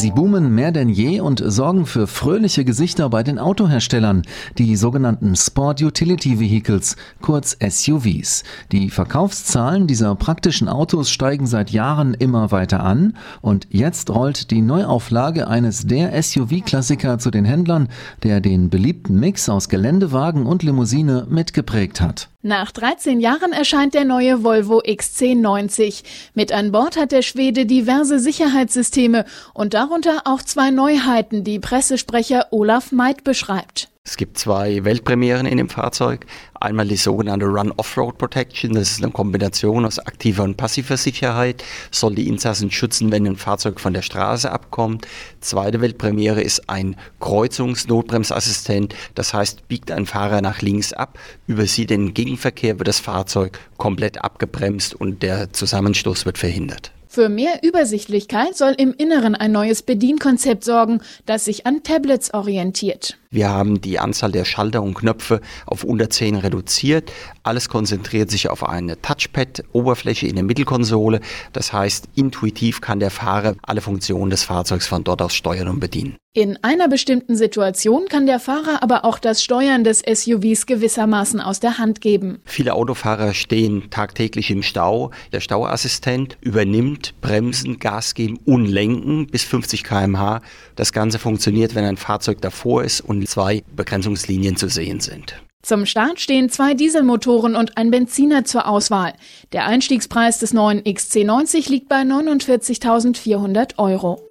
Sie boomen mehr denn je und sorgen für fröhliche Gesichter bei den Autoherstellern, die sogenannten Sport Utility Vehicles, kurz SUVs. Die Verkaufszahlen dieser praktischen Autos steigen seit Jahren immer weiter an und jetzt rollt die Neuauflage eines der SUV-Klassiker zu den Händlern, der den beliebten Mix aus Geländewagen und Limousine mitgeprägt hat. Nach 13 Jahren erscheint der neue Volvo XC90. Mit an Bord hat der Schwede diverse Sicherheitssysteme und darunter auch zwei Neuheiten, die Pressesprecher Olaf Meid beschreibt. Es gibt zwei Weltpremieren in dem Fahrzeug. Einmal die sogenannte Run-Off-Road Protection. Das ist eine Kombination aus aktiver und passiver Sicherheit. Soll die Insassen schützen, wenn ein Fahrzeug von der Straße abkommt. Zweite Weltpremiere ist ein Kreuzungsnotbremsassistent. Das heißt, biegt ein Fahrer nach links ab, übersieht den Gegenverkehr, wird das Fahrzeug komplett abgebremst und der Zusammenstoß wird verhindert. Für mehr Übersichtlichkeit soll im Inneren ein neues Bedienkonzept sorgen, das sich an Tablets orientiert. Wir haben die Anzahl der Schalter und Knöpfe auf unter 10 reduziert. Alles konzentriert sich auf eine Touchpad-Oberfläche in der Mittelkonsole. Das heißt, intuitiv kann der Fahrer alle Funktionen des Fahrzeugs von dort aus steuern und bedienen. In einer bestimmten Situation kann der Fahrer aber auch das Steuern des SUVs gewissermaßen aus der Hand geben. Viele Autofahrer stehen tagtäglich im Stau. Der Stauassistent übernimmt Bremsen, Gas geben und Lenken bis 50 km/h. Das Ganze funktioniert, wenn ein Fahrzeug davor ist und zwei Begrenzungslinien zu sehen sind. Zum Start stehen zwei Dieselmotoren und ein Benziner zur Auswahl. Der Einstiegspreis des neuen XC90 liegt bei 49.400 Euro.